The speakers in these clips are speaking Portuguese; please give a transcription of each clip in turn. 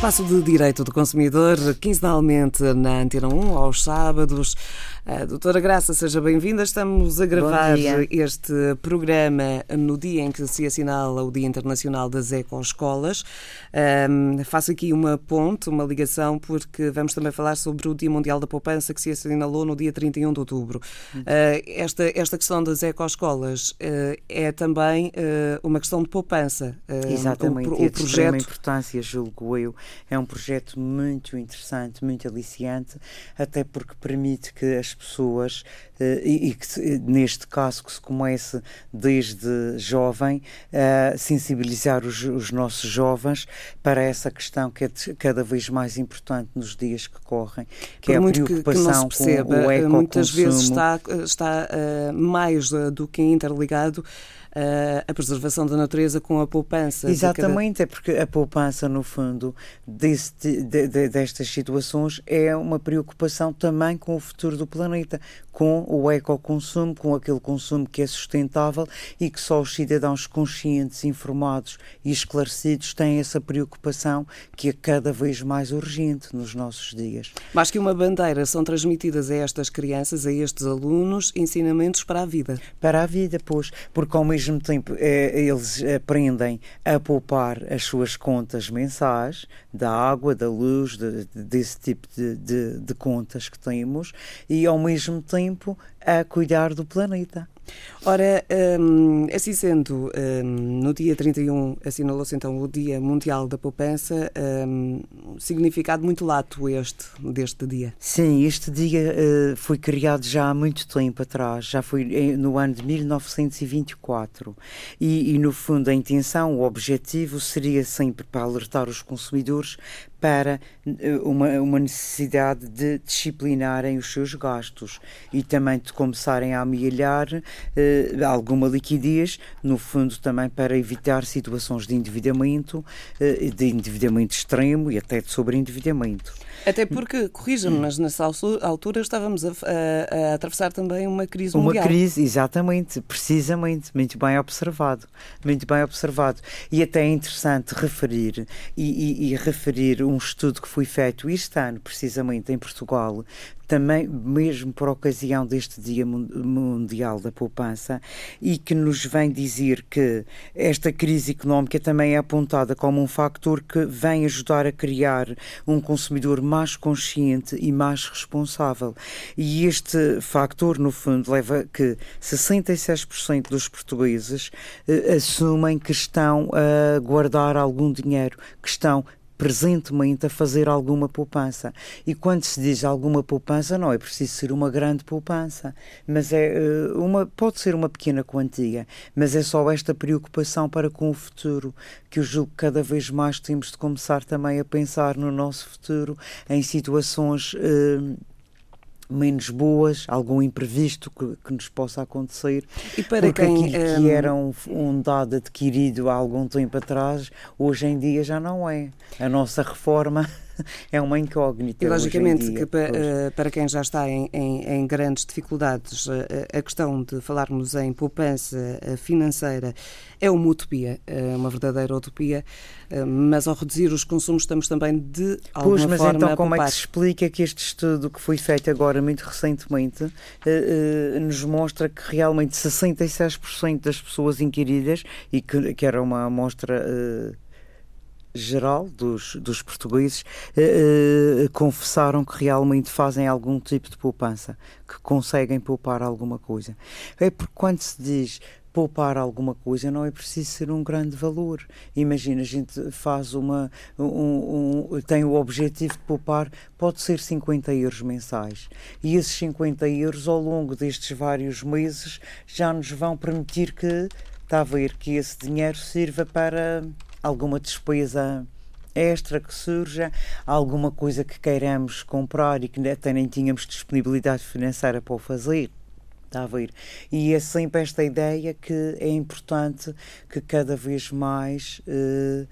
Espaço de Direito do Consumidor, quinzenalmente na Antena 1, aos sábados. A doutora Graça, seja bem-vinda. Estamos a gravar este programa no dia em que se assinala o Dia Internacional das Ecoescolas. Um, faço aqui uma ponte, uma ligação, porque vamos também falar sobre o Dia Mundial da Poupança que se assinalou no dia 31 de outubro. Uh, esta, esta questão das ecoescolas uh, é também uh, uma questão de poupança. Exatamente, o, o, projeto... de importância, julgo eu. É um projeto muito interessante, muito aliciante, até porque permite que as pessoas, uh, e, que neste caso que se comece desde jovem, a sensibilizar os, os, nossos jovens para essa questão que é cada vez mais importante nos dias que correm, que Por é a preocupação que, que perceba, com o ecoconsumo. Muitas vezes está, está uh, mais do que interligado a preservação da natureza com a poupança. Exatamente, cada... é porque a poupança, no fundo, deste, de, de, destas situações é uma preocupação também com o futuro do planeta, com o ecoconsumo, com aquele consumo que é sustentável e que só os cidadãos conscientes, informados e esclarecidos têm essa preocupação que é cada vez mais urgente nos nossos dias. Mais que uma bandeira, são transmitidas a estas crianças, a estes alunos, ensinamentos para a vida. Para a vida, pois, porque ao mesmo tempo é, eles aprendem a poupar as suas contas mensais da água, da luz, de, desse tipo de, de, de contas que temos e ao mesmo tempo a cuidar do planeta. Ora, um, assim sendo, um, no dia 31 assinalou-se então o Dia Mundial da Poupança, um, significado muito lato este, deste dia. Sim, este dia uh, foi criado já há muito tempo atrás, já foi no ano de 1924 e, e no fundo a intenção, o objetivo seria sempre para alertar os consumidores para eh, uma, uma necessidade de disciplinarem os seus gastos e também de começarem a amealhar eh, alguma liquidez, no fundo também para evitar situações de endividamento, eh, de endividamento extremo e até de sobreendividamento. Até porque, corrija-me, mas nessa altura estávamos a, a, a, atravessar também uma crise uma mundial. Uma crise, exatamente, precisamente, muito bem observado, muito bem observado. E até é interessante referir e, e, e referir um estudo que foi feito este ano, precisamente em Portugal, também mesmo por ocasião deste Dia Mundial da Poupança e que nos vem dizer que esta crise económica também é apontada como um fator que vem ajudar a criar um consumidor mais consciente e mais responsável. E este fator, no fundo, leva a que 66% dos portugueses eh, assumem que estão a guardar algum dinheiro, que estão presentemente a fazer alguma poupança. E quando se diz alguma poupança, não é preciso ser uma grande poupança, mas é eh, uma pode ser uma pequena quantia, mas é só esta preocupação para com o futuro que eu julgo que cada vez mais temos de começar também a pensar no nosso futuro em situações eh, menos boas, algum imprevisto que, que nos possa acontecer. E para porque quem aquilo que hum, era um, um, dado adquirido há algum tempo atrás, hoje em dia já não é. A nossa reforma é uma incógnita. E logicamente que para, eh, para, quem já está em, em, em, grandes dificuldades, eh, a questão de falarmos em poupança eh, financeira é uma utopia, é uma verdadeira utopia, mas ao reduzir os consumos estamos também de alguma pois, mas forma então como é que se explica que este estudo que foi feito agora muito recentemente nos mostra que realmente 66% das pessoas inquiridas e que, que era uma amostra geral dos, dos portugueses eh, eh, confessaram que realmente fazem algum tipo de poupança, que conseguem poupar alguma coisa. É porque quando se diz poupar alguma coisa não é preciso ser um grande valor. Imagina, a gente faz uma. Um, um, tem o objetivo de poupar, pode ser 50 euros mensais. E esses 50 euros, ao longo destes vários meses, já nos vão permitir que. Está a ver que esse dinheiro sirva para alguma despesa extra que surja, alguma coisa que queiramos comprar e que até nem tínhamos disponibilidade financeira para o fazer. Está a ver? E é sempre esta ideia que é importante que cada vez mais eh,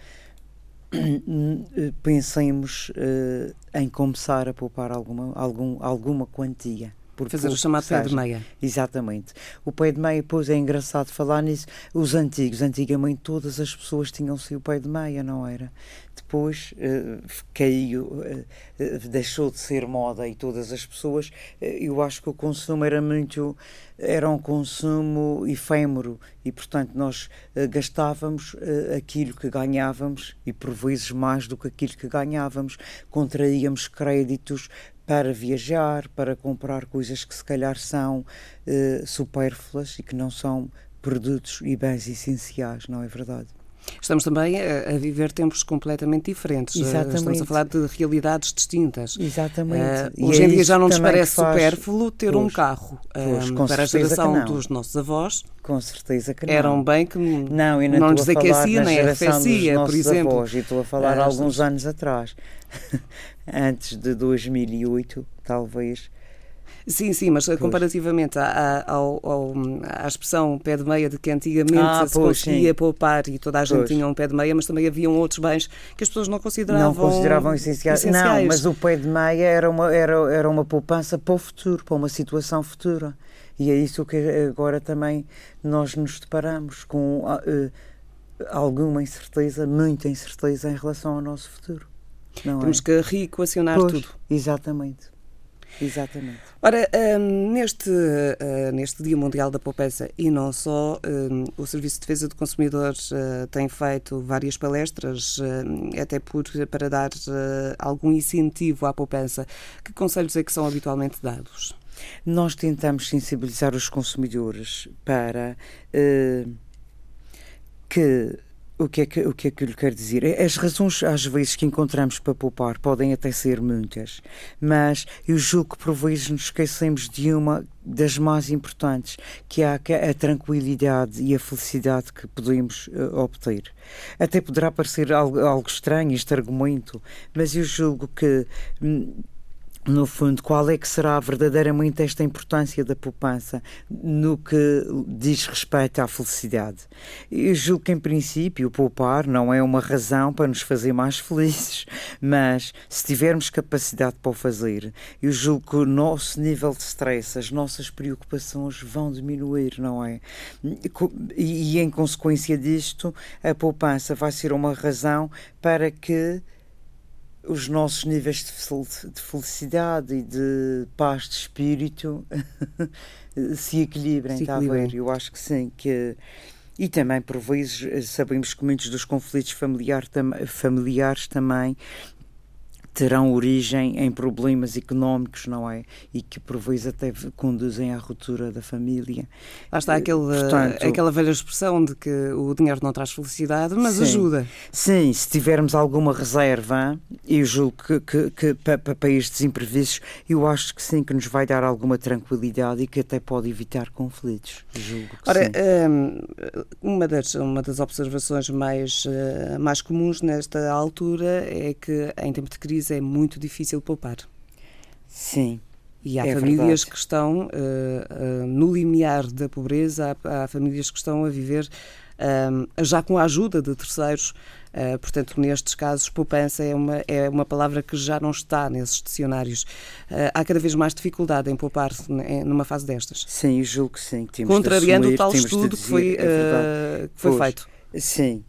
pensemos eh, em começar a poupar alguma, algum, alguma quantia. Por Fazer o chamado pé de meia. Exatamente. O pé de meia, pois é engraçado falar nisso. Os antigos, antigamente todas as pessoas tinham-se o pé de meia, não era? Depois uh, caiu, uh, uh, deixou de ser moda e todas as pessoas, eu acho que o consumo era muito, era um consumo efêmero e, portanto, nós gastávamos aquilo que ganhávamos e por vezes mais do que aquilo que ganhávamos. Contraíamos créditos para viajar, para comprar coisas que se calhar são uh, supérfluas e que não são produtos e bens essenciais, não é verdade? Estamos também a, a, viver tempos completamente diferentes. Eh, Exatamente. Estamos a falar de realidades distintas. Exatamente. Uh, hoje é em dia já não nos parece faz... supérfluo ter pois, um carro. Pois, um, para a geração dos nossos avós. Com certeza que não. Eram bem que não, não, não nos aquecia nem arrefecia, por exemplo. Avós, e estou a falar uh, alguns anos atrás. Antes de 2008, talvez Sim, sim, mas pois. comparativamente à, à, ao, à expressão pé de meia de que antigamente ah, se pois, conseguia sim. poupar e toda a gente pois. tinha um pé de meia, mas também haviam outros bens que as pessoas não consideravam, não consideravam essenciais. essenciais. Não, mas o pé de meia era uma, era, era uma poupança para o futuro, para uma situação futura. E é isso que agora também nós nos deparamos com uh, alguma incerteza, muita incerteza em relação ao nosso futuro. Temos é? que reequacionar tudo. Exatamente. Exatamente. Ora, um, neste, uh, neste Dia Mundial da Poupança e não só, um, o Serviço de Defesa do Consumidor uh, tem feito várias palestras, uh, até por, para dar algum incentivo à poupança. Que conselhos é que são habitualmente dados? Nós tentamos sensibilizar os consumidores para que o que, é que, o que é que eu lhe quero dizer? É, as razões, às vezes, que encontramos para poupar podem até ser muitas, mas eu julgo que por vezes nos esquecemos de uma das mais importantes, que é a, a tranquilidade e a felicidade que podemos uh, obter. Até poderá parecer algo, algo estranho este argumento, mas eu julgo que. Hum, no fundo, qual é que será verdadeiramente esta importância da poupança no que diz respeito à felicidade? Eu julgo que, em princípio, poupar não é uma razão para nos fazer mais felizes, mas se tivermos capacidade para o fazer, eu julgo que o nosso nível de stress, as nossas preocupações vão diminuir, não é? E, e em consequência disto, a poupança vai ser uma razão para que os nossos níveis de felicidade e de paz de espírito se equilibrem, se está a ver? Eu acho que sim, que e também por vezes sabemos que muitos dos conflitos familiar, tam, familiares também terão origem em problemas económicos, não é? E que por vezes até conduzem à ruptura da família. Lá está aquele, Portanto, aquela velha expressão de que o dinheiro não traz felicidade, mas sim, ajuda. Sim, se tivermos alguma reserva, eu julgo que, que, que para, para estes imprevistos, eu acho que sim, que nos vai dar alguma tranquilidade e que até pode evitar conflitos. Julgo que Ora, sim. Hum, uma das, uma das observações mais, eh, mais comuns nesta altura é que em tempo de crise é muito difícil poupar. Sim. E há é famílias verdade. que estão uh, uh, no limiar da pobreza, há, há, famílias que estão a viver uh, já com a ajuda de terceiros. portanto, nestes casos, poupança é uma, é uma palavra que já não está nesses dicionários. há cada vez mais dificuldade em poupar numa fase destas. Sim, julgo que sim. Contrariando o tal estudo que foi, é que foi feito. Sim,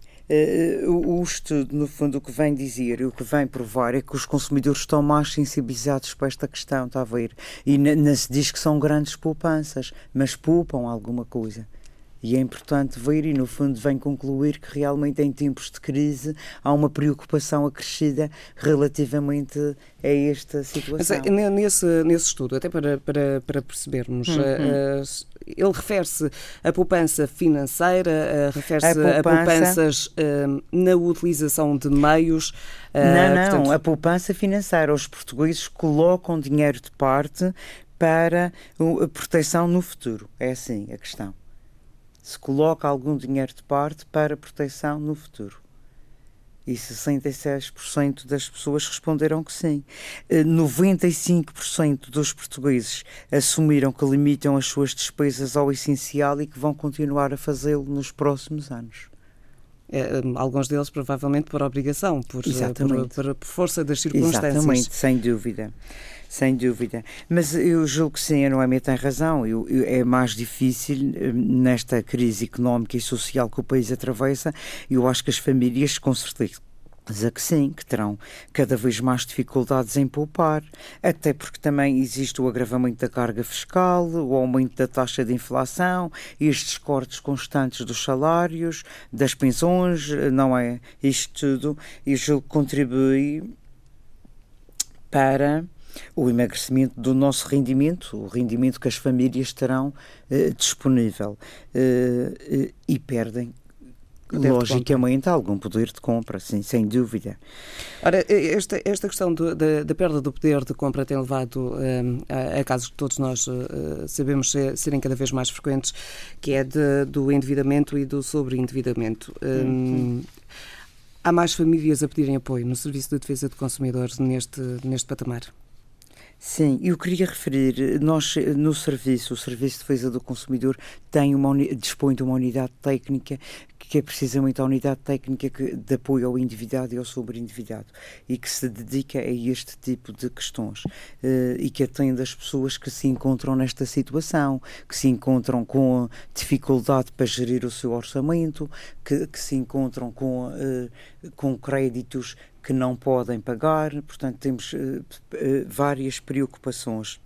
o, o, estudo, no fundo, o que vem dizer e o que vem provar é que os consumidores estão mais sensibilizados para esta questão, está a ver? E se diz que são grandes poupanças, mas poupam alguma coisa. E é importante ver, e no fundo vem concluir que realmente em tempos de crise há uma preocupação acrescida relativamente a esta situação. Mas, é, nesse, nesse estudo, até para, para, para percebermos, uhum. uh, ele refere-se à poupança financeira, uh, refere-se a, poupança... a, poupanças uh, na utilização de meios. não, não, portanto... a poupança financeira. Os portugueses colocam dinheiro de parte para a proteção no futuro. É assim a questão se coloca algum dinheiro de parte para proteção no futuro. E 66% das pessoas responderam que sim. 95% eh, dos portugueses assumiram que limitam as suas despesas ao essencial e que vão continuar a fazê-lo nos próximos anos. É, alguns deles provavelmente por obrigação, por, por, por, por, força das circunstâncias. Exatamente, sem dúvida. Sem dúvida. Mas eu julgo que sim, a Noémia tem razão. Eu, eu, é mais difícil nesta crise económica e social que o país atravessa. Eu acho que as famílias, com certeza, a que sim, que terão cada vez mais dificuldades em poupar, até porque também existe o agravamento da carga fiscal, o aumento da taxa de inflação, estes cortes constantes dos salários, das pensões, não é? Isto tudo, e julgo que contribui para o emagrecimento do nosso rendimento, o rendimento que as famílias terão eh, disponível eh, eh e perdem logicamente algum poder de compra, sim, sem dúvida. Ora, esta, esta questão do, da, da, perda do poder de compra tem levado um, a, a, casos que todos nós uh, sabemos ser, serem cada vez mais frequentes, que é de, do endividamento e do sobreendividamento. Um, há mais famílias a pedirem apoio no Serviço de Defesa de Consumidores neste, neste patamar? Sim, eu queria referir, nós no serviço, o Serviço de Defesa do Consumidor tem uma, dispõe de uma unidade técnica que é precisamente a unidade técnica que, de apoio ao endividado e ao sobreendividado e que se dedica a este tipo de questões uh, e que atende as pessoas que se encontram nesta situação, que se encontram com dificuldade para gerir o seu orçamento, que, que se encontram com, uh, com créditos que não podem pagar, portanto temos uh, várias preocupações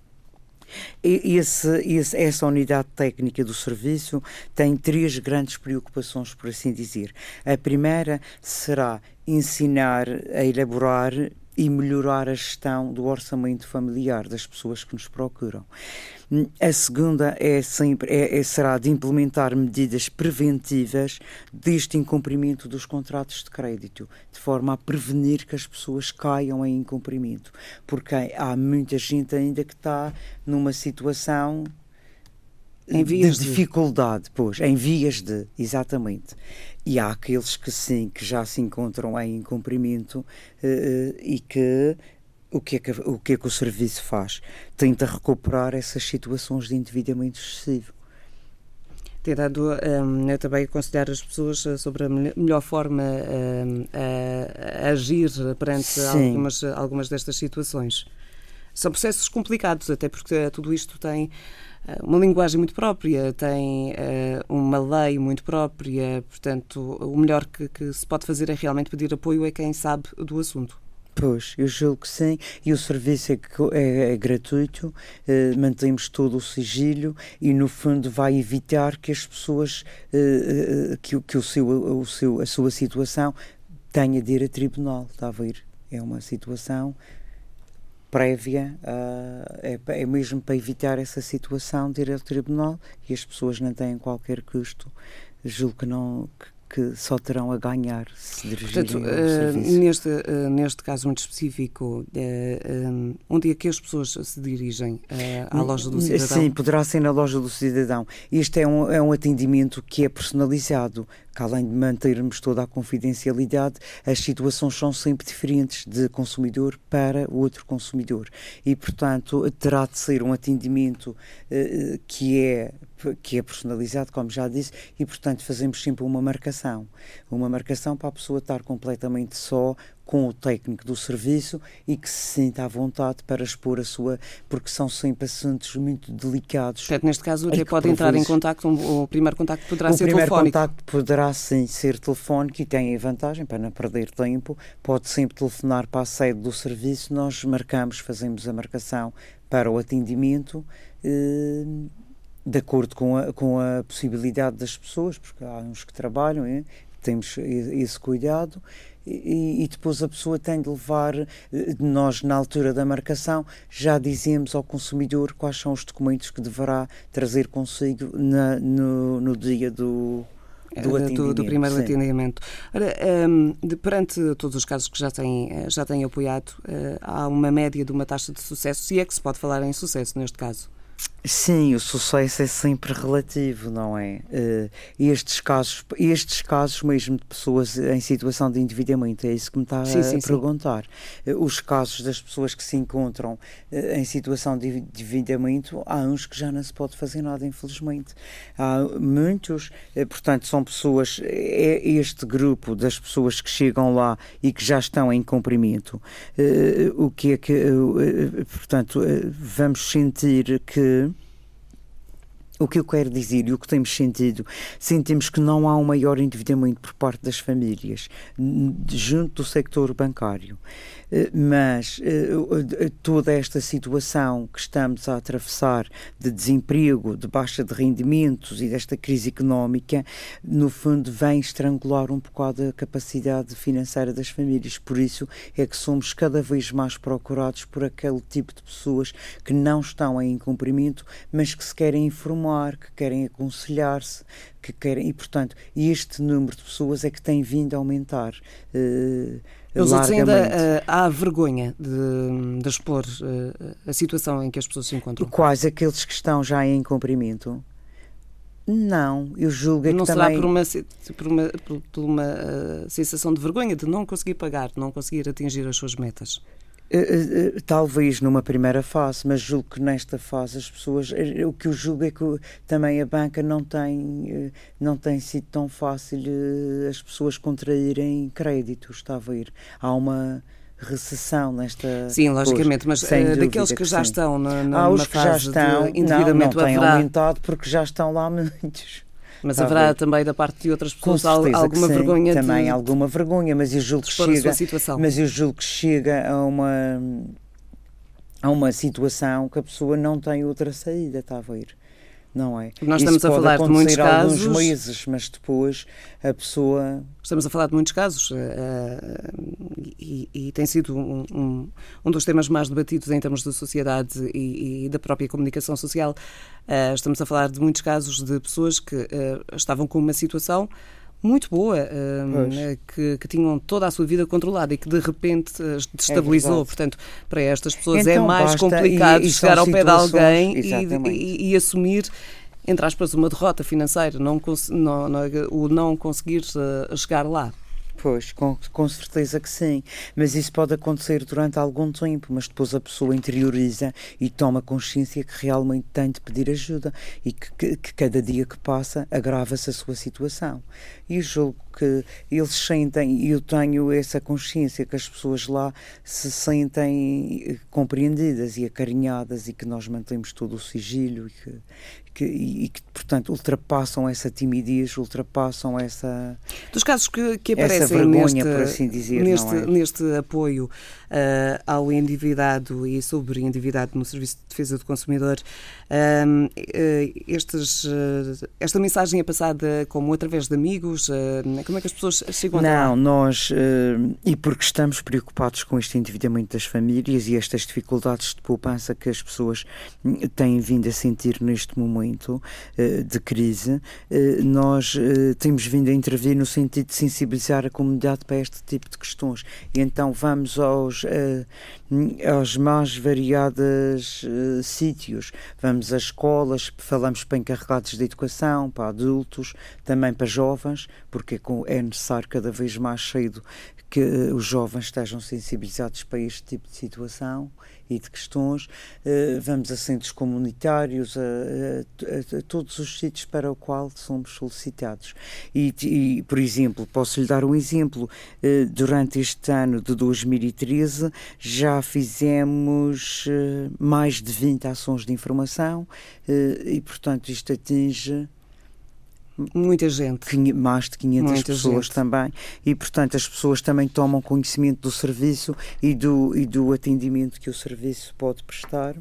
esse, esse, essa unidade técnica do serviço tem três grandes preocupações, por assim dizer. A primeira será ensinar a elaborar e melhorar a gestão do orçamento familiar das pessoas que nos procuram. A segunda é sempre, é, é, será de implementar medidas preventivas deste incumprimento dos contratos de crédito, de forma a prevenir que as pessoas caiam em incumprimento, porque há muita gente ainda que está numa situação em vias de, de dificuldade, pois, em vias de, exatamente. E há aqueles que sim, que já se encontram em incumprimento uh, e que o que, é que o que é que o serviço faz? Tenta recuperar essas situações de endividamento excessivo. Tem dado um, também a aconselhar as pessoas eh, sobre a melhor forma um, a, a, agir perante algumas, algumas destas situações. São processos complicados, até porque tudo isto tem eh, uma linguagem muito própria, tem uh, uma lei muito própria, portanto, o melhor que, que, se pode fazer é realmente pedir apoio a quem sabe do assunto. Pois, eu julgo que sim, e o serviço é, é, é gratuito, uh, mantemos todo o sigilo e, no fundo, vai evitar que as pessoas, uh, que, que o seu, o seu, a sua situação tenha de ir a tribunal, está a ver? É uma situação prévia, uh, é, é, mesmo para evitar essa situação de ir ao tribunal e as pessoas não têm qualquer custo. Julgo que não, que, que só terão a ganhar se dirigirem Portanto, ao. Uh, neste, uh, neste caso muito específico, uh, onde é que as pessoas se dirigem? à loja do cidadão? Sim, poderá ser na loja do cidadão. Este é um, é um atendimento que é personalizado, que além de mantermos toda a confidencialidade, as situações são sempre diferentes de consumidor para outro consumidor. E, portanto, terá de ser um atendimento que é que é personalizado, como já disse, e portanto fazemos sempre uma marcação. Uma marcação para a pessoa estar completamente só com o técnico do serviço e que se sinta à vontade para expor a sua, porque são sempre assuntos muito delicados. Portanto, neste caso até pode entrar em contato, o primeiro contacto poderá o ser telefónico. O primeiro contacto poderá sim ser telefónico e tem a vantagem, para não perder tempo, pode sempre telefonar para a sede do serviço, nós marcamos, fazemos a marcação para o atendimento eh, de acordo com a, com a possibilidade das pessoas, porque há uns que trabalham, é? temos esse cuidado. E, e, depois a pessoa tem de levar, eh, nós na altura da marcação já dizemos ao consumidor quais são os documentos que deverá trazer consigo na, no, no dia do, do, eh, do, do, primeiro sim. atendimento. Ora, um, ehm, de, perante todos os casos que já têm, eh, já têm apoiado, uh, há uma média de uma taxa de sucesso, se é que se pode falar em sucesso neste caso? Sim, o sucesso é sempre relativo, não é? Uh, estes casos, estes casos mesmo de pessoas em situação de endividamento, é isso que me está sim, a sim, perguntar. Sim. Uh, os casos das pessoas que se encontram uh, em situação de endividamento, há uns que já não se pode fazer nada, infelizmente. Há muitos, portanto, são pessoas, é este grupo das pessoas que chegam lá e que já estão em cumprimento. o que é que, portanto, vamos sentir que Görüşelim. O que eu quero dizer e o que temos sentido, sentimos que não há um maior endividamento por parte das famílias junto do sector bancário. Eh, mas eh, eh, toda esta situação que estamos a atravessar de desemprego, de baixa de rendimentos e desta crise económica, no fundo, vem estrangular um bocado a capacidade financeira das famílias. Por isso é que somos cada vez mais procurados por aquele tipo de pessoas que não estão em incumprimento, mas que se querem informar, que querem aconselhar-se, que querem. E, portanto, este número de pessoas é que tem vindo a aumentar. Uh, outros ainda uh, há vergonha de, de expor uh, a situação em que as pessoas se encontram. Quais aqueles que estão já em cumprimento? Não, eu julgo é não que será também... por uma, por uma, por uma uh, sensação de vergonha de não conseguir pagar, de não conseguir atingir as suas metas? Eh, eh, talvez numa primeira fase, mas julgo que nesta fase as pessoas. Eh, o que eu julgo é que também a banca não tem, não tem sido tão fácil as pessoas contraírem créditos, está a ver? Há uma recessão nesta. Sim, logicamente, mas daqueles que, que já sim. estão na, na, Há os que já estão, não, não têm aumentado porque já estão lá muitos. Mas tá haverá também da parte de outras pessoas alguma vergonha também de... alguma vergonha, mas eu julgo que chega, mas eu julgo que chega a uma a uma situação que a pessoa não tem outra saída, está a ver? Não é? Nós Isso estamos a falar de muitos casos. meses, mas depois a pessoa. Estamos a falar de muitos casos uh, e, e, tem sido um, um, um, dos temas mais debatidos em termos de sociedade e, e da própria comunicação social. Uh, estamos a falar de muitos casos de pessoas que uh, estavam com uma situação muito boa, uh, que, que, tinham toda a sua vida controlada e que de repente destabilizou. É Portanto, para estas pessoas é então, é mais complicado e, e chegar ao pé de alguém e, e, e, assumir. Entre aspas, uma derrota financeira, não, não, não, o não conseguir uh, chegar lá. Pois, com, com certeza que sim. Mas isso pode acontecer durante algum tempo, mas depois a pessoa interioriza e toma consciência que realmente tem de pedir ajuda e que, que, que cada dia que passa agrava-se a sua situação. E julgo que eles sentem, e eu tenho essa consciência que as pessoas lá se sentem compreendidas e acarinhadas e que nós mantemos todo o sigilo e que, que, e que, portanto, ultrapassam essa timidez, ultrapassam essa. Dos casos que, que aparecem vergonha, neste, assim dizer, neste, é? neste apoio uh, ao endividado e sobre endividado no Serviço de Defesa do Consumidor, uh, estes, uh, esta mensagem é passada como através de amigos? como é que as pessoas chegam a Não, nós, e porque estamos preocupados com este endividamento das famílias e estas dificuldades de poupança que as pessoas hum, têm vindo a sentir neste momento de crise, nós temos vindo a intervir no sentido de sensibilizar a comunidade para este tipo de questões. E então vamos aos aos mais variados sítios. Vamos às escolas, falamos para encarregados de educação, para adultos, também para jovens, porque é necessário cada vez mais cedo que os jovens estejam sensibilizados para este tipo de situação de questões. Uh, vamos a centros comunitários, a, a, a, todos os sítios para o qual somos solicitados. E, e por exemplo, posso lhe dar um exemplo. Uh, durante este ano de 2013 já fizemos uh, mais de 20 ações de informação e, portanto, isto atinge Muita gente. Mais de 500 Muita pessoas gente. também. E, portanto, as pessoas também tomam conhecimento do serviço e do, e do atendimento que o serviço pode prestar.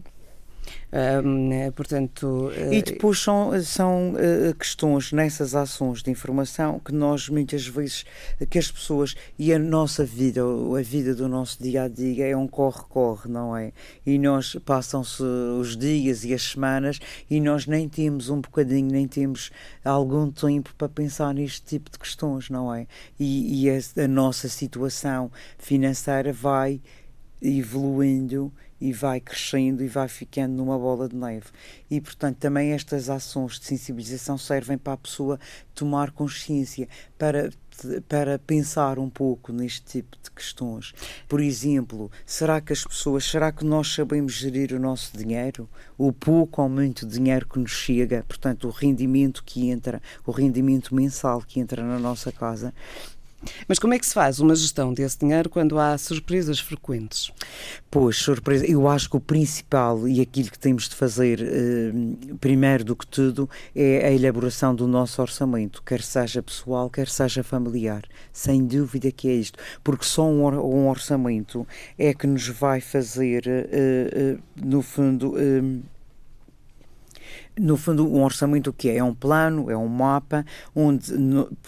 Um, portanto, e eh, depois são, são uh, questões nessas ações de informação que nós muitas vezes, que as pessoas e a nossa vida, a vida do nosso dia a dia é um corre-corre, não é? E nós passam-se os dias e as semanas e nós nem temos um bocadinho, nem temos algum tempo para pensar neste tipo de questões, não é? E, e a, a nossa situação financeira vai evoluindo e vai crescendo e vai ficando numa bola de neve. E, portanto, também estas ações de sensibilização servem para a pessoa tomar consciência, para para pensar um pouco neste tipo de questões. Por exemplo, será que as pessoas, será que nós sabemos gerir o nosso dinheiro? O pouco ou muito dinheiro que nos chega, portanto, o rendimento que entra, o rendimento mensal que entra na nossa casa. Mas como é que se faz uma gestão desse dinheiro quando há surpresas frequentes? Pois, surpresa. Eu acho que o principal e aquilo que temos de fazer, eh, primeiro do que tudo, é a elaboração do nosso orçamento, quer seja pessoal, quer seja familiar. Sem dúvida que é isto. Porque só um, or um orçamento é que nos vai fazer, eh, eh, no fundo no fundo, um orçamento o que é? É um plano, é um mapa onde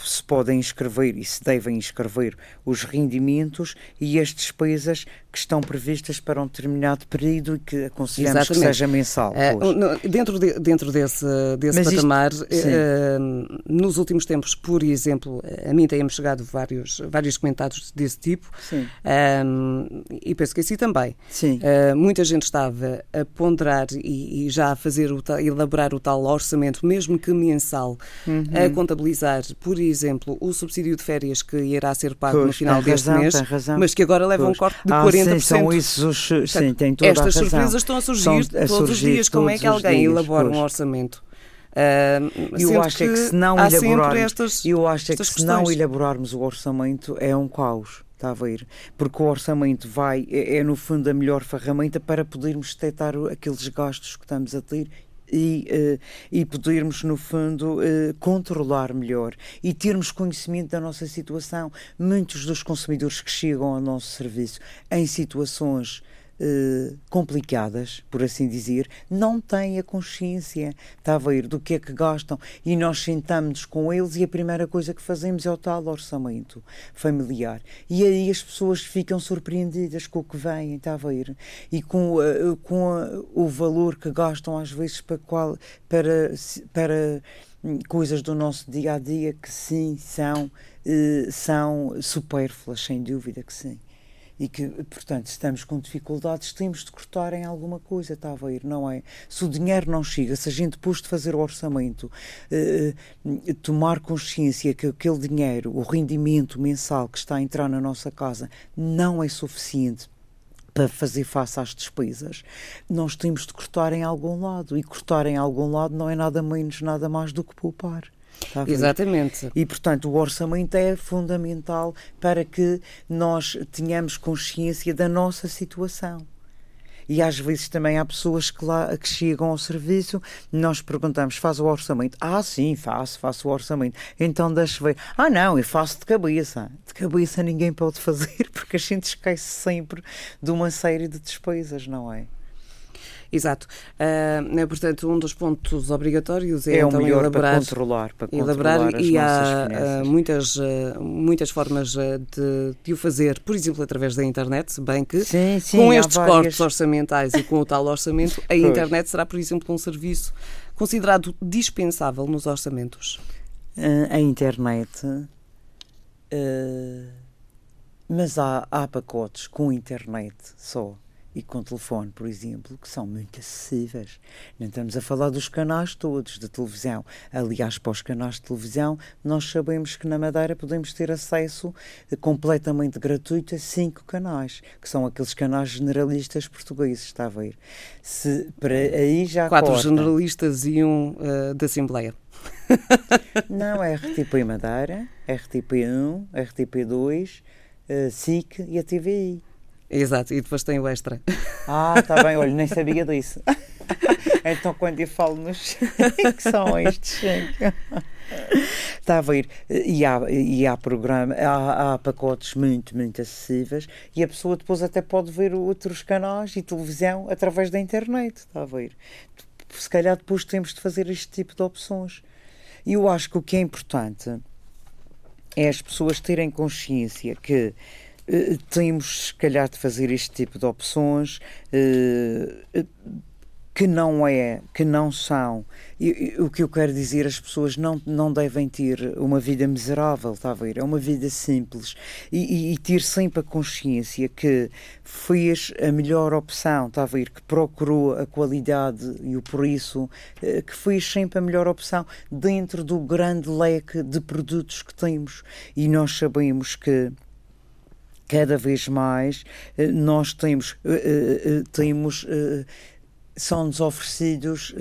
se podem inscrever e se devem inscrever os rendimentos e as despesas que estão previstas para um determinado período e que aconselhamos Exatamente. que seja mensal. Uh, dentro, de, dentro desse, desse patamar, isto, uh, nos últimos tempos, por exemplo, a mim têm chegado vários, vários comentários desse tipo uh, e penso que assim também. Sim. muita gente estava a ponderar e, e já a fazer o, elaborar elaborar o tal orçamento, mesmo que mensal, uhum. a contabilizar, por exemplo, o subsídio de férias que irá ser pago pois, no final deste razão, mês, mas que agora leva pois. um corte de ah, 40%. Sim, são isso os, sim, tem toda Estas surpresas estão a surgir a todos surgir os dias. Como é que alguém dias, elabora pois. um orçamento? Uh, eu acho que, é que se não elaborarmos, estas, eu acho é que se não elaborarmos o orçamento é um caos. Está a ver? Porque o orçamento vai, é, é, no fundo a melhor ferramenta para podermos detectar aqueles gastos que estamos a ter e, uh, e podermos, no fundo, uh, controlar melhor e termos conhecimento da nossa situação. Muitos dos consumidores que chegam ao nosso serviço em situações eh, complicadas, por assim dizer, não têm a consciência, está a ver, do que é que gastam. E nós sentamos com eles e a primeira coisa que fazemos é o tal orçamento familiar. E aí as pessoas ficam surpreendidas com o que vêm, está a ver? E com, uh, com o valor que gastam às vezes para, qual, para, para hum, coisas do nosso dia a dia que sim são, são supérfluas, sem dúvida que sim e que, portanto, estamos com dificuldades, temos de cortar em alguma coisa, está a ver, não é? Se o dinheiro não chega, se a gente pôs de fazer o orçamento, eh, eh, tomar consciência que aquele dinheiro, o rendimento mensal que está a entrar na nossa casa, não é suficiente para fazer face às despesas, nós temos de cortar em algum lado. E cortar em algum lado não é nada menos, nada mais do que poupar. Exatamente. E, portanto, o orçamento é fundamental para que nós tenhamos consciência da nossa situação. E às vezes também há pessoas que lá que chegam ao serviço, nós perguntamos: faz o orçamento? Ah, sim, faço, faço o orçamento. Então deixa ver. Ah, não, eu faço de cabeça. De cabeça ninguém pode fazer, porque a gente esquece sempre de uma série de despesas, não é? Exato. Uh, portanto, um dos pontos obrigatórios é, é então melhor elaborar, para controlar, para elaborar controlar e há uh, muitas, uh, muitas formas de, de, o fazer, por exemplo, através da internet, se bem que sim, sim, com estes várias... cortes orçamentais e com o tal orçamento, a internet será, por exemplo, um serviço considerado dispensável nos orçamentos. a internet. mas há, há pacotes com internet só e com telefone, por exemplo, que são muito acessíveis. Não estamos a falar dos canais todos de televisão. Aliás, para os canais de televisão, nós sabemos que na Madeira podemos ter acesso completamente gratuito a cinco canais, que são aqueles canais generalistas portugueses, está a ver? Se, para aí já Quatro corta. generalistas e um uh, da Assembleia. Não, é RTP Madeira, RTP1, RTP2, uh, SIC e a TVI. Exato, e depois tem o extra. Ah, está bem, olha, nem sabia disso. então, quando eu falo nos que são estes Está a ver, e há, e há, programa, há, há, pacotes muito, muito acessíveis e a pessoa depois até pode ver outros canais e televisão através da internet, está a ver. Se calhar depois temos de fazer este tipo de opções. E eu acho que o que é importante é as pessoas terem consciência que eh, temos, se calhar, de fazer este tipo de opções. Uh, que não é, que não são. O que eu quero dizer, as pessoas não, não devem ter uma vida miserável, está a ver? É uma vida simples e, e, e ter sempre a consciência que fez a melhor opção, está a ver? Que procurou a qualidade e o preço, eh, que fez sempre a melhor opção dentro do grande leque de produtos que temos. E nós sabemos que cada vez mais eh, nós temos, eh, temos são-nos oferecidos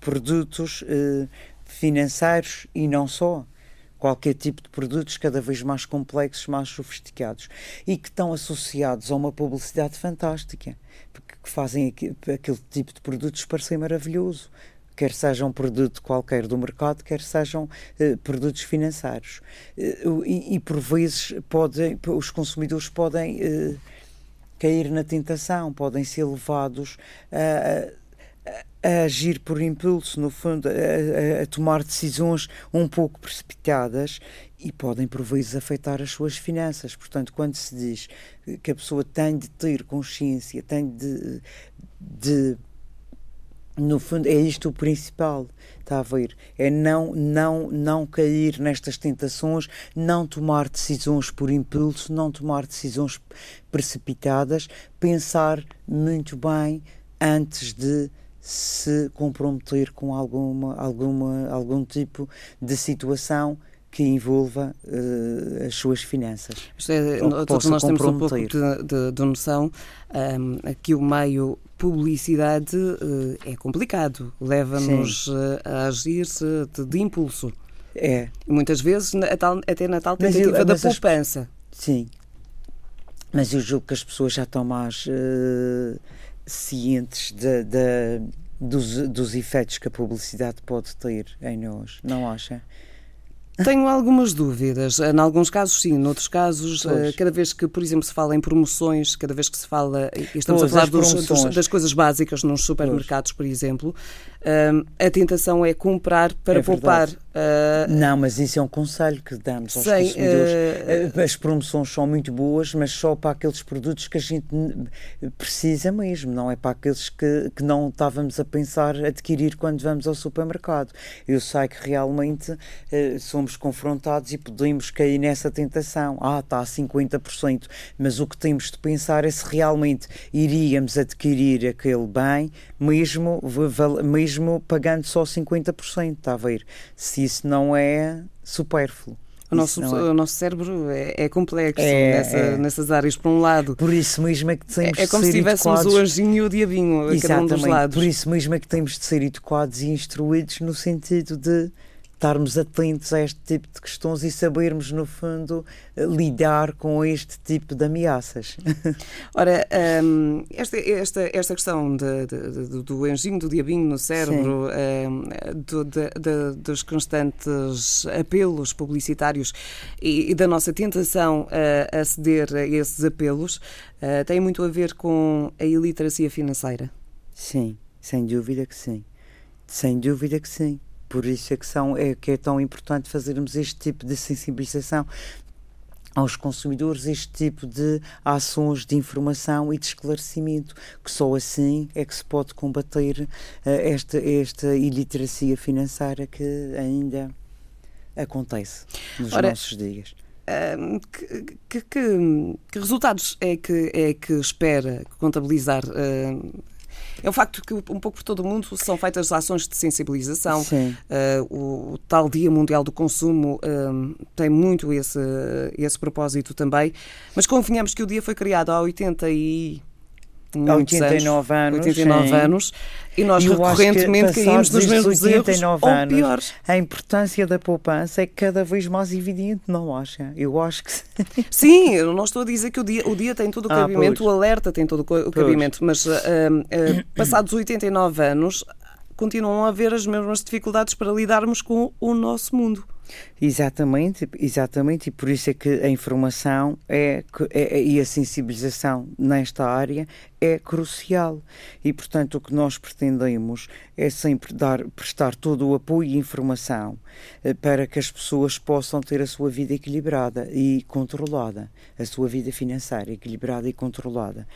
produtos financeiros e não só. Qualquer tipo de produtos cada vez mais complexos, mais sofisticados e que estão associados a uma publicidade fantástica, porque fazem aquele tipo de produtos parecer maravilhoso quer seja um produto qualquer do mercado, quer sejam eh, produtos financeiros. Eh, e, e, por vezes podem, os consumidores podem eh, cair na tentação, podem ser levados a, a, a agir por impulso, no fundo, a, a, tomar decisões um pouco precipitadas e podem, por vezes, afetar as suas finanças. Portanto, quando se diz que a pessoa tem de ter consciência, tem de, de no fundo, é isto o principal, está a ver? É não, não, não cair nestas tentações, não tomar decisões por impulso, não tomar decisões precipitadas, pensar muito bem antes de se comprometer com alguma, alguma, algum tipo de situação que envolva uh, as suas finanças. É, todos nós temos um pouco de, de, de noção um, que o meio publicidade uh, é complicado, leva-nos uh, a agir de, de, impulso. É. Muitas vezes tal, até na tal tentativa eu, da poupança. As, sim. Mas eu julgo que as pessoas já estão mais cientes de, de dos, dos efeitos que a publicidade pode ter em nós, não acha? Tenho algumas dúvidas. Em alguns casos, sim. Noutros casos, pois. Eh, cada vez que, por exemplo, se fala em promoções, cada vez que se fala. Estamos pois, a falar dos, dos, das coisas básicas nos supermercados, pois. por exemplo. Um, a tentação é comprar para é poupar. Uh, não, mas isso é um conselho que damos aos sei, consumidores. Uh, As promoções são muito boas, mas só para aqueles produtos que a gente precisa mesmo, não é para aqueles que, que não estávamos a pensar adquirir quando vamos ao supermercado. Eu sei que realmente uh, somos confrontados e podemos cair nessa tentação. Ah, está a 50%, mas o que temos de pensar é se realmente iríamos adquirir aquele bem, mesmo, mesmo pagando só 50%, está a ver? Se isso não é supérfluo. O nosso, é... o nosso cérebro é, é complexo é, nessa, é. nessas áreas, por um lado. Por isso mesmo é que temos é, é como se tivéssemos educados... o anjinho e o diabinho a cada um dos lados. Por isso mesmo é que temos de ser educados e instruídos no sentido de estarmos atentos a este tipo de questões e sabermos, no fundo, lidar com este tipo de ameaças. Ora, um, esta, esta, esta questão de, de, de, do anjinho, do diabinho no cérebro, um, do, de, dos constantes apelos publicitários e, e da nossa tentação a, a ceder a esses apelos, uh, tem muito a ver com a iliteracia financeira? Sim, sem dúvida que sim. Sem dúvida que sim. Por isso é que, são, é que é tão importante fazermos este tipo de sensibilização aos consumidores este tipo de ações de informação e de esclarecimento, que só assim é que se pode combater uh, esta, esta iliteracia financeira que ainda acontece nos Ora, nossos dias. Uh, que, que, que, que, resultados é que, é que espera contabilizar uh, é um facto que um pouco por todo o mundo são feitas ações de sensibilização. Uh, o, o, tal Dia Mundial do Consumo uh, tem muito esse, esse propósito também. Mas convenhamos que o dia foi criado há 80 e há 89 anos, 89 anos e nós e recorrentemente caímos nos mesmos 89 erros anos, ou piores. A importância da poupança é cada vez mais evidente, não acha? Eu acho que sim. eu não estou a dizer que o dia, o dia tem todo o ah, cabimento, ah, o alerta tem todo o cabimento, pois. mas uh, uh, passados 89 anos continuam a haver as mesmas dificuldades para lidarmos com o nosso mundo. Exatamente, exatamente, e por isso é que a informação é, é, e a sensibilização nesta área é crucial. E, portanto, o que nós pretendemos é sempre dar, prestar todo o apoio e informação eh, para que as pessoas possam ter a sua vida equilibrada e controlada, a sua vida financeira equilibrada e controlada.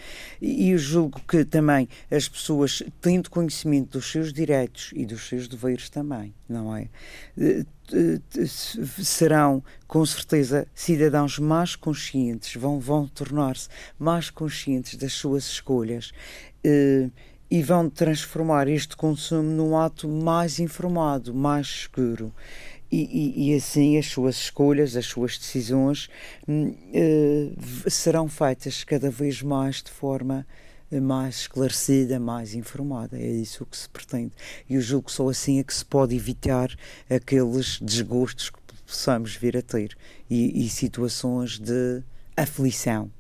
E, eu julgo que também as pessoas, tendo conhecimento dos seus direitos e dos seus deveres também, não é? Eh, serão com certeza cidadãos mais conscientes, vão, vão tornar-se mais conscientes das suas escolhas eh, e vão transformar este consumo num ato mais informado, mais seguro. E, e, e, assim as suas escolhas, as suas decisões hum, eh, serão feitas cada vez mais de forma mais esclarecida, mais informada. É isso que se pretende. E eu julgo que só assim é que se pode evitar aqueles desgostos que possamos vir a ter e, e situações de aflição.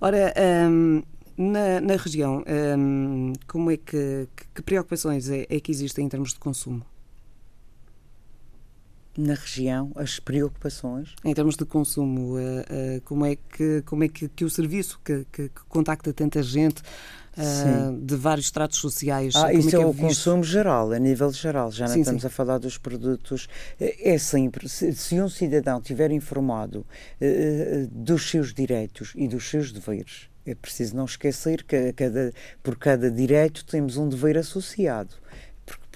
Ora, hum, na, na, região, hum, como é que, que preocupações é, é que existem em termos de consumo? Na região as preocupações? Em termos de consumo, uh, uh, como é que, como é que, que o serviço que, que, que contacta tanta gente uh, de vários estratos sociais? Ah, isso é, é, o visto? consumo geral, a nível geral, já não sim, estamos sim. a falar dos produtos. É sempre, se, um cidadão estiver informado dos seus direitos e dos seus deveres, é preciso não esquecer que cada, por cada direito temos um dever associado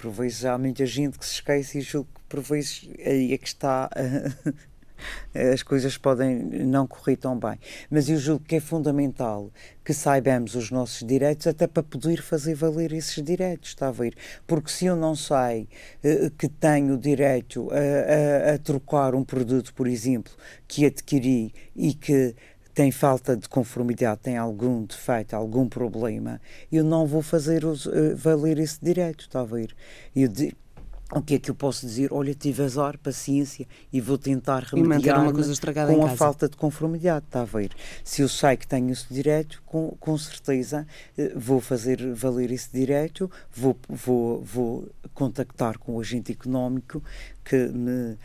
por vezes há muita gente que se esquece e julgo que por vezes aí é que está. as coisas podem não correr tão bem. Mas eu julgo que é fundamental que saibamos os nossos direitos até para poder fazer valer esses direitos, está a ver? Porque se eu não sei uh, que tenho direito a, a, a, trocar um produto, por exemplo, que adquiri e que tem falta de conformidade, tem algum defeito, algum problema, eu não vou fazer uh, valer esse direito, está a ver? Eu, o que é que eu posso dizer? Olha, tive azar, paciência e vou tentar remediar uma coisa estragada com a falta de conformidade, está a ver? Se eu sei que tenho esse direito, com, com certeza eh, vou fazer valer esse direito, vou, vou, vou contactar com o agente económico que me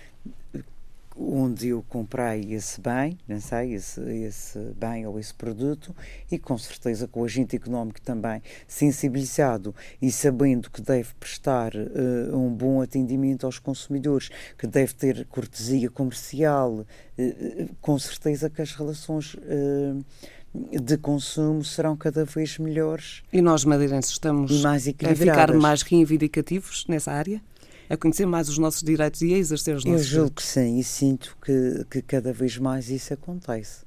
onde eu comprei esse bem, não sei, esse, esse bem ou esse produto, e com certeza com o agente económico também sensibilizado e sabendo que deve prestar uh, um bom atendimento aos consumidores, que deve ter cortesia comercial, uh, com certeza que as relações. Uh, de consumo serão cada vez melhores. E nós, madeirenses, estamos a ficar mais reivindicativos nessa área? A conhecer mais os nossos direitos e a exercer os nossos Eu julgo que sim e sinto que, que cada vez mais isso acontece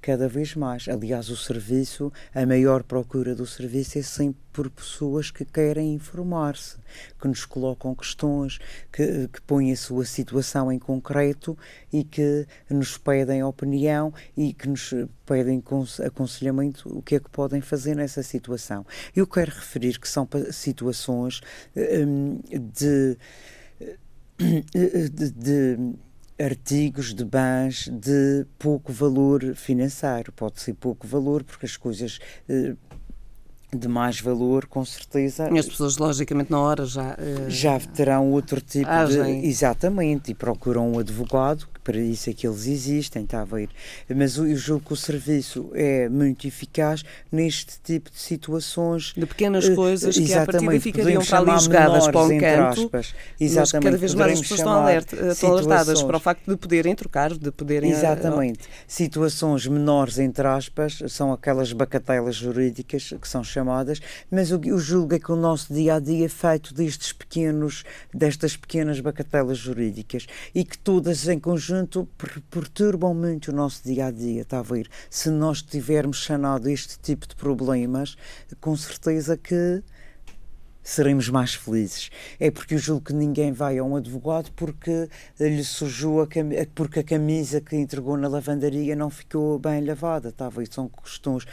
cada vez mais. Aliás, o serviço, a maior procura do serviço é sempre por pessoas que querem informar-se, que nos colocam questões, que, que põem a sua situação em concreto e que nos pedem opinião e que nos pedem aconselhamento o que é que podem fazer nessa situação. Eu quero referir que são situações hum, de, de, de artigos de bens de pouco valor financeiro. Pode ser pouco valor porque as coisas eh, de mais valor, com certeza. E as pessoas, logicamente, na hora já. Uh, já terão outro tipo agem. de. Exatamente, e procuram um advogado para isso é que eles existem, está a ver? Mas eu julgo que o serviço é muito eficaz neste tipo de situações. De pequenas eh, coisas que à partida ficariam para ali jogadas para um canto, aspas, mas cada vez mais as pessoas estão, alert, estão alertadas para o facto de poderem trocar, de poderem... Eh, exatamente. Uh, situações menores, entre aspas, são aquelas bacatelas jurídicas que são chamadas, mas eu, eu julgo é que o nosso dia-a-dia -dia é feito destes pequenos, destas pequenas bacatelas jurídicas e que todas em conjunto portanto, perturbam muito o nosso dia a dia, está a ver? Se nós tivermos sanado este tipo de problemas, com certeza que seremos mais felizes. É porque eu julgo que ninguém vai a um advogado porque lhe sujou a porque a camisa que entregou na lavandaria não ficou bem lavada, tá? São questões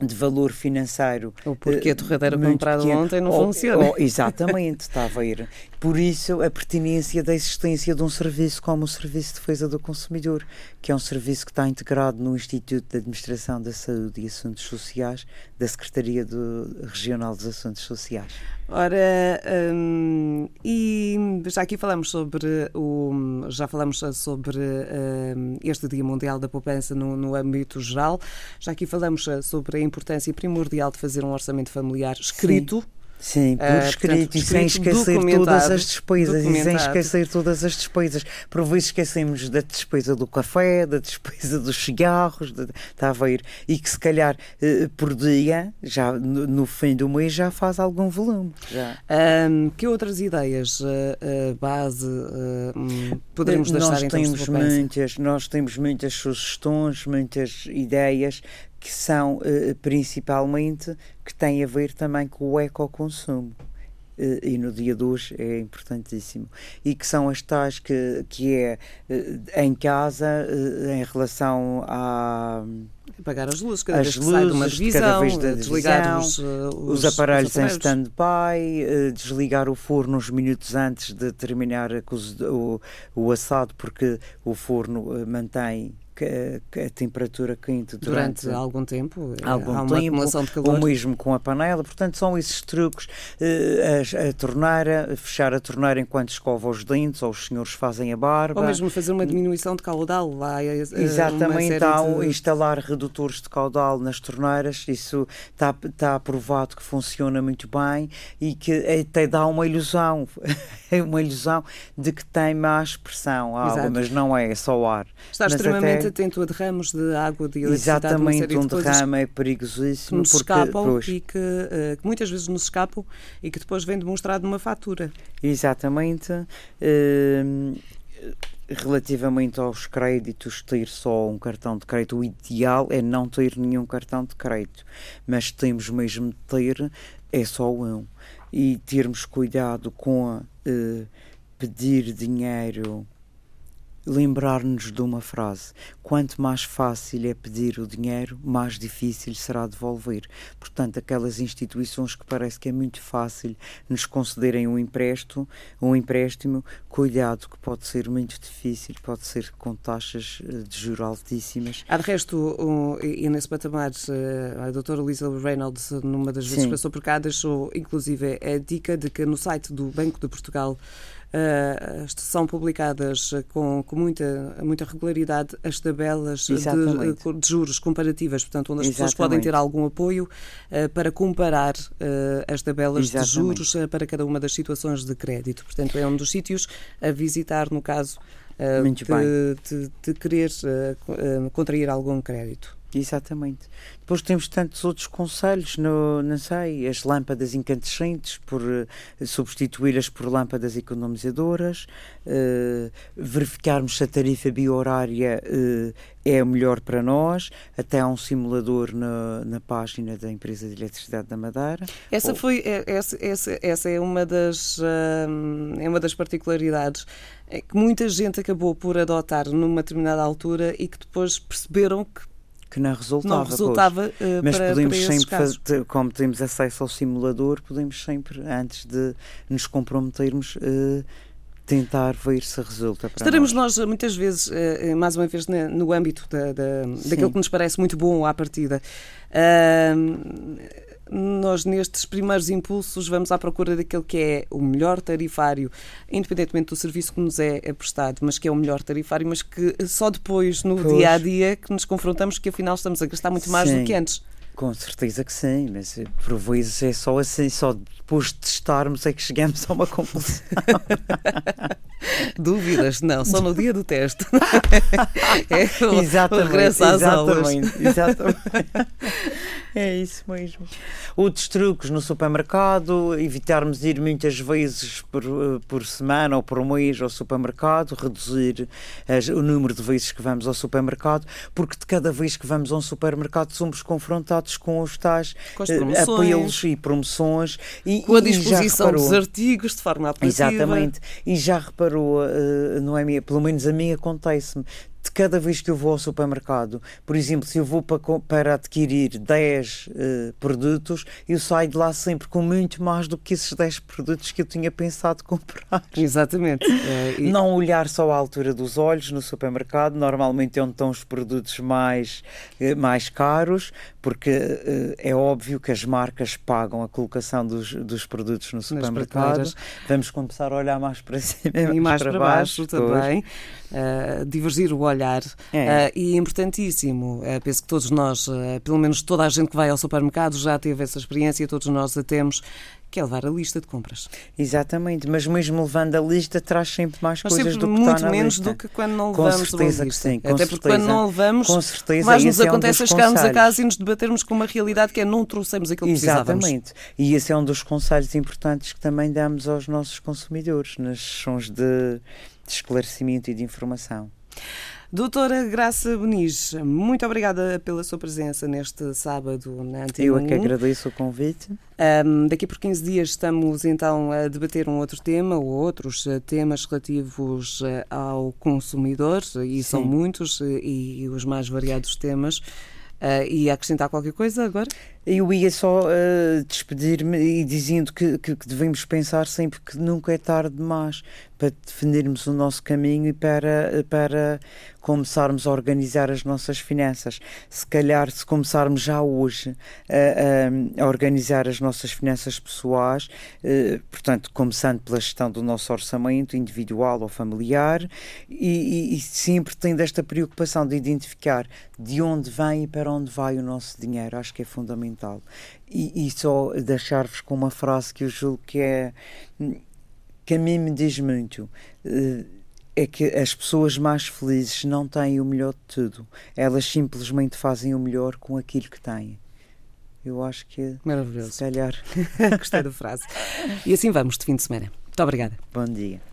de valor financeiro. O porquê a torradeira comprada ontem não oh, funciona. Oh, exatamente, está a ver. Por isso, a pertinência da existência de um serviço como o Serviço de Defesa do Consumidor, que é um serviço que está integrado no Instituto de Administração da Saúde e Assuntos Sociais da Secretaria do Regional dos Assuntos Sociais. Ora, hum, e já aqui falamos sobre o já falamos sobre hum, este Dia Mundial da Poupança no, no âmbito geral. Já aqui falamos sobre a importância primordial de fazer um orçamento familiar escrito. Sim Sim, por uh, escrito, portanto, e sem esquecer todas as despesas, e sem esquecer todas as despesas. Por vezes esquecemos da despesa do café, da despesa dos cigarros, de, está a ver, e que se calhar uh, por dia, já no, no, fim do mês, já faz algum volume. Um, que outras ideias, uh, base, um, poderemos deixar nós temos muitas Nós temos muitas sugestões, muitas ideias que são uh, principalmente que têm a ver também com o ecoconsumo. Uh, e no dia de hoje é importantíssimo. E que são as tais que, que é uh, em casa, em relação a apagar as luzes cada as vez que luzes, sai de uma divisão, cada vez da desligar os, os, os, aparelhos os em stand-by, desligar o forno uns minutos antes de terminar o, o assado, porque o forno mantém que, a temperatura quente durante, durante algum tempo, algum há uma tempo, acumulação de calor. Ou mesmo com a panela, portanto são esses truques, eh, a, a torneira, fechar a torneira enquanto escova os dentes, ou os senhores fazem a barba. Ou mesmo fazer uma diminuição de caudal lá. Eh, Exatamente, de... instalar redutores de caudal nas torneiras, isso está, está aprovado que funciona muito bem e que até dá uma ilusão, é uma ilusão de que tem mais pressão a água, mas não é, é só ar. Está mas extremamente até a derramos de água, de eletricidade. Exatamente, um derrame é perigosíssimo. Que nos porque, escapam pois, e que, uh, que, muitas vezes nos escapam e que depois vem demonstrado numa fatura. Exatamente. Uh, relativamente aos créditos, ter só um cartão de crédito, o ideal é não ter nenhum cartão de crédito, mas temos mesmo de ter, é só um. E termos cuidado com uh, pedir dinheiro lembrar-nos de uma frase: quanto mais fácil é pedir o dinheiro, mais difícil será devolver. Portanto, aquelas instituições que parece que é muito fácil nos concederem um empréstimo, um empréstimo, cuidado que pode ser muito difícil, pode ser com taxas eh, de juros altíssimas. Há de resto, um, e nesse patamar, eh, a doutora Lisa Reynolds, numa das vezes que passou por cá, deixou inclusive a dica de que no site do Banco de Portugal Uh, são publicadas com, com, muita, muita regularidade as tabelas de, de, juros comparativas, portanto, onde as Exatamente. pessoas podem ter algum apoio uh, para comparar uh, as tabelas Exatamente. de juros para cada uma das situações de crédito. Portanto, é um dos sítios a visitar no caso de, de, de, querer contrair algum crédito. Exatamente. Depois temos tantos outros conselhos, no, não sei, as lâmpadas incandescentes, por uh, substituí-las por lâmpadas economizadoras, uh, verificarmos se a tarifa biohorária uh, é o melhor para nós, até há um simulador na, na página da empresa de eletricidade da Madeira. Essa Ou... foi, é, essa, essa, essa é uma das, é uma das particularidades é que muita gente acabou por adotar numa determinada altura e que depois perceberam que que não resultava. Não resultava uh, Mas para, podemos para sempre, fazer, como temos acesso ao simulador, podemos sempre, antes de nos comprometermos, uh, tentar ver se resulta para Estaremos nós. nós muitas vezes, uh, mais uma vez, no âmbito da, da, daquilo que nos parece muito bom à partida. Uh, nós nestes primeiros impulsos vamos à procura daquele que é o melhor tarifário, independentemente do serviço que nos é, prestado, mas que é o melhor tarifário, mas que só depois, no pois. dia a dia, que nos confrontamos que afinal estamos a gastar muito mais sim, do que antes. Com certeza que sim, mas por vezes é só assim, só depois de testarmos é que chegamos a uma conclusão. Dúvidas? Não, só no dia do teste. é o, exatamente, o regresso às exatamente, aulas. Exatamente. É isso mesmo. Outros truques no supermercado, evitarmos ir muitas vezes por, por semana ou por mês ao supermercado, reduzir as, o número de vezes que vamos ao supermercado, porque de cada vez que vamos a um supermercado somos confrontados com os tais com uh, apelos e promoções. E, com a disposição dos artigos de forma apelativa. Exatamente. E já reparou, uh, não minha, pelo menos a mim acontece-me, de cada vez que eu vou ao supermercado, por exemplo, se eu vou para, para adquirir 10 uh, eh, produtos, eu saio de lá sempre com muito mais do que esses 10 produtos que eu tinha pensado comprar. Exatamente. É, e... Não olhar só à altura dos olhos no supermercado, normalmente é onde estão os produtos mais, uh, mais caros, porque uh, é óbvio que as marcas pagam a colocação dos, dos produtos no supermercado. Vamos começar a olhar mais para cima e mais, mais para, para baixo, baixo também. Divergir o olhar. É. Uh, e importantíssimo, uh, penso que todos nós, pelo menos toda a gente que vai ao supermercado já teve essa experiência, todos nós a temos, que é levar a lista de compras. Exatamente, mas mesmo levando a lista traz sempre mais mas coisas sempre do que muito está menos lista. do que quando não levamos com certeza que sim, Até porque quando não levamos, com certeza, mais nos acontece é um chegarmos a casa e nos debatermos com uma realidade que é não trouxemos aquilo que Exatamente. precisávamos. Exatamente, e esse é um dos conselhos importantes que também damos aos nossos consumidores nas sessões de, de esclarecimento e de informação. Doutora Graça Beniz, muito obrigada pela sua presença neste sábado na Antena Eu é que agradeço o convite. Um, daqui por 15 dias estamos então a debater um outro tema ou outros eh, temas relativos eh, ao consumidor, e Sim. são muitos eh, e os mais variados temas. Uh, e acrescentar qualquer coisa agora? Eu ia só uh, despedir-me e dizendo que, que, que, devemos pensar sempre que nunca é tarde demais para definirmos o nosso caminho e para, para começarmos a organizar as nossas finanças. Se calhar, se começarmos já hoje a, a, a organizar as nossas finanças pessoais, uh, portanto, começando pela gestão do nosso orçamento individual ou familiar, e, e, e sempre tendo esta preocupação de identificar de onde vem e para onde vai o nosso dinheiro, acho que é fundamental E, e só deixar-vos com uma frase que eu julgo que é que a mim me diz muito. Eh, é que as pessoas mais felizes não têm o melhor de tudo. Elas simplesmente fazem o melhor com aquilo que têm. Eu acho que. Maravilhoso. Se calhar. Gostei da frase. E assim vamos de fim de semana. Muito obrigada. Bom dia.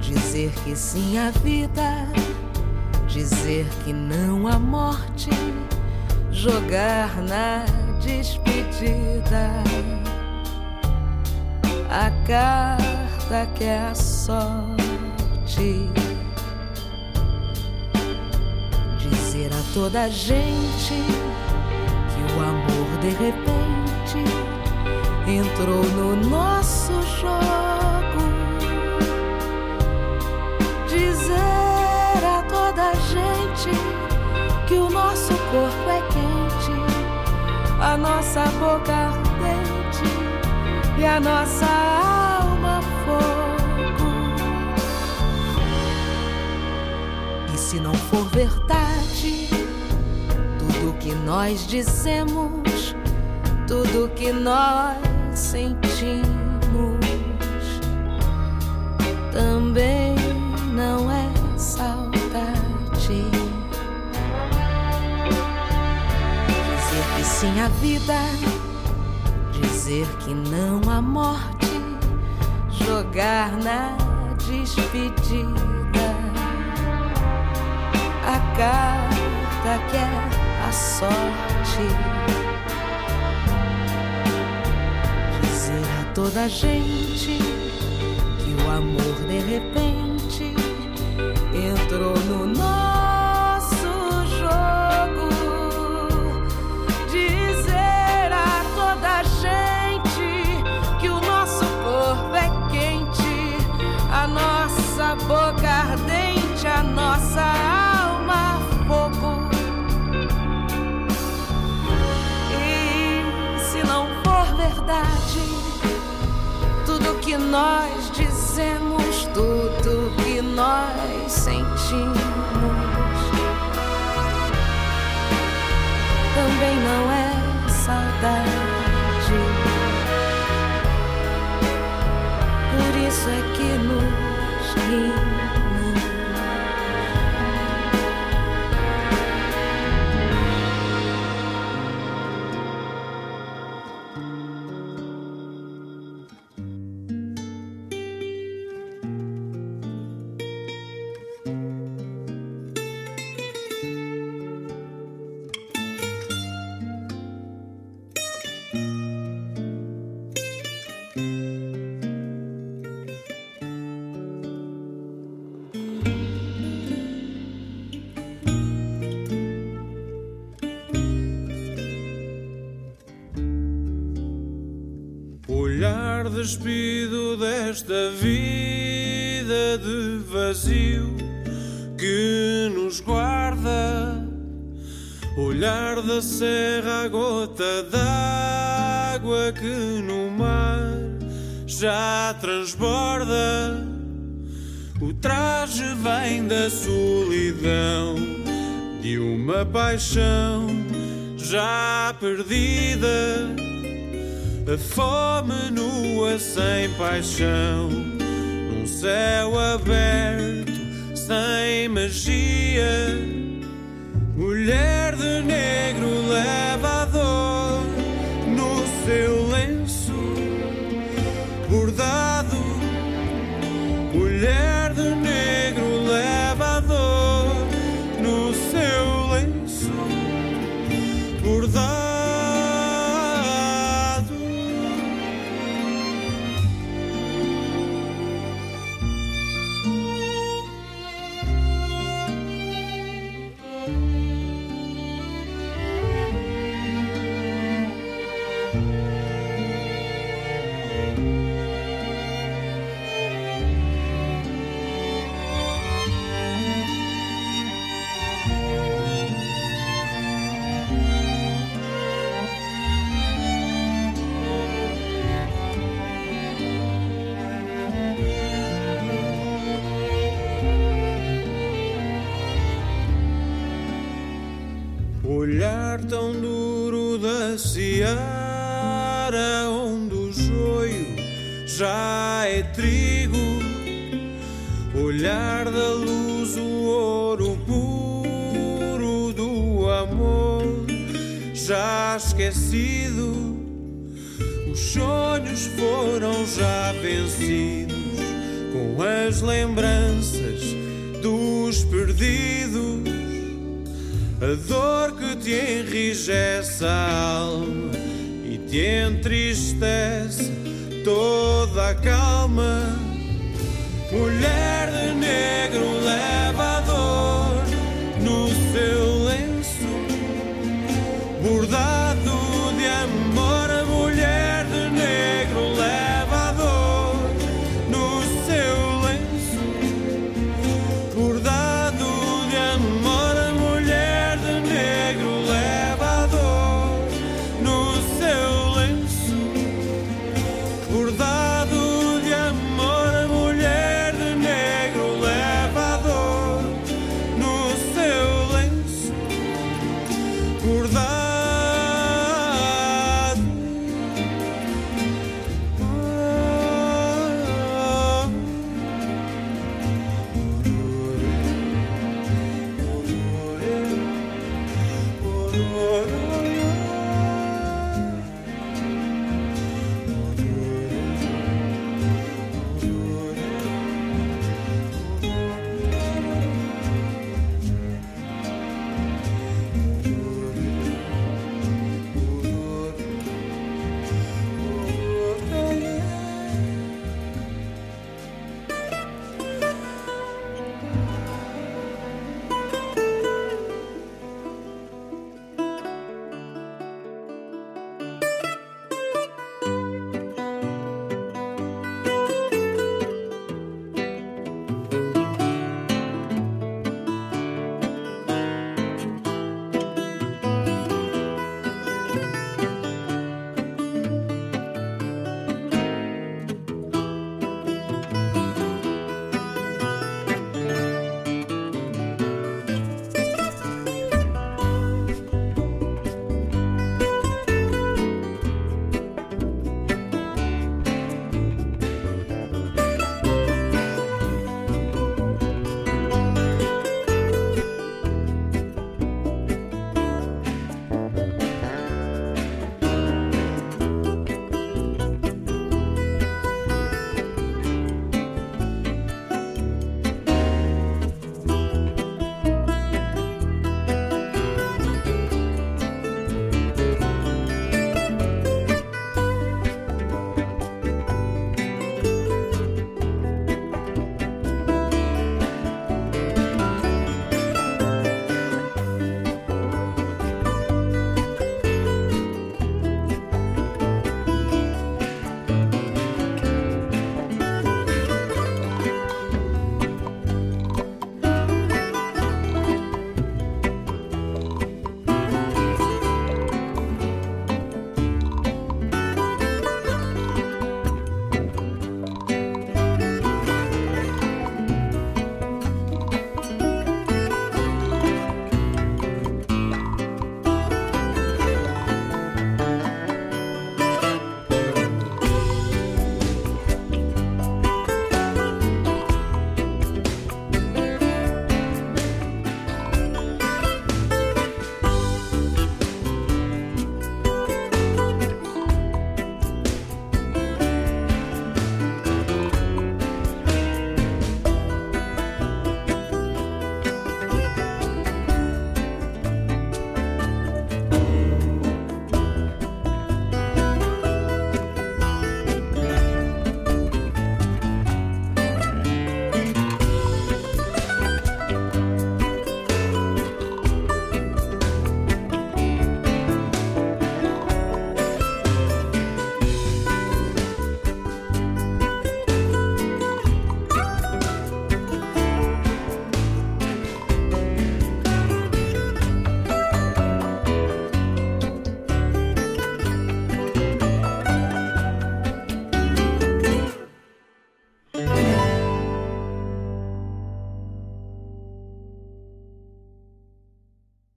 Dizer que sim à vida, dizer que não à morte, jogar na despedida a carta que é a sorte. Dizer a toda gente que o amor de repente entrou no nosso jogo. Dizer a toda gente que o nosso corpo é quente, a nossa boca ardente e a nossa alma fogo. E se não for verdade, tudo que nós dizemos, tudo que nós sentimos também não é saudade. Dizer que sim à vida, dizer que não à morte, jogar na despedida a carta que é a sorte. Toda gente que o amor de repente entrou no nosso nós dizemos tudo que nós sentimos. Também não é desta vida de vazio que nos guarda. Olhar da serra a gota d'água que no mar já transborda. O traje vem da solidão de uma paixão já perdida a fome nua sem paixão, num céu aberto sem magia. Mulher de negro leva a dor no seu esquecido. Os sonhos foram já vencidos com as lembranças dos perdidos a dor que te enrijece a alma e te entristece toda a calma. Mulher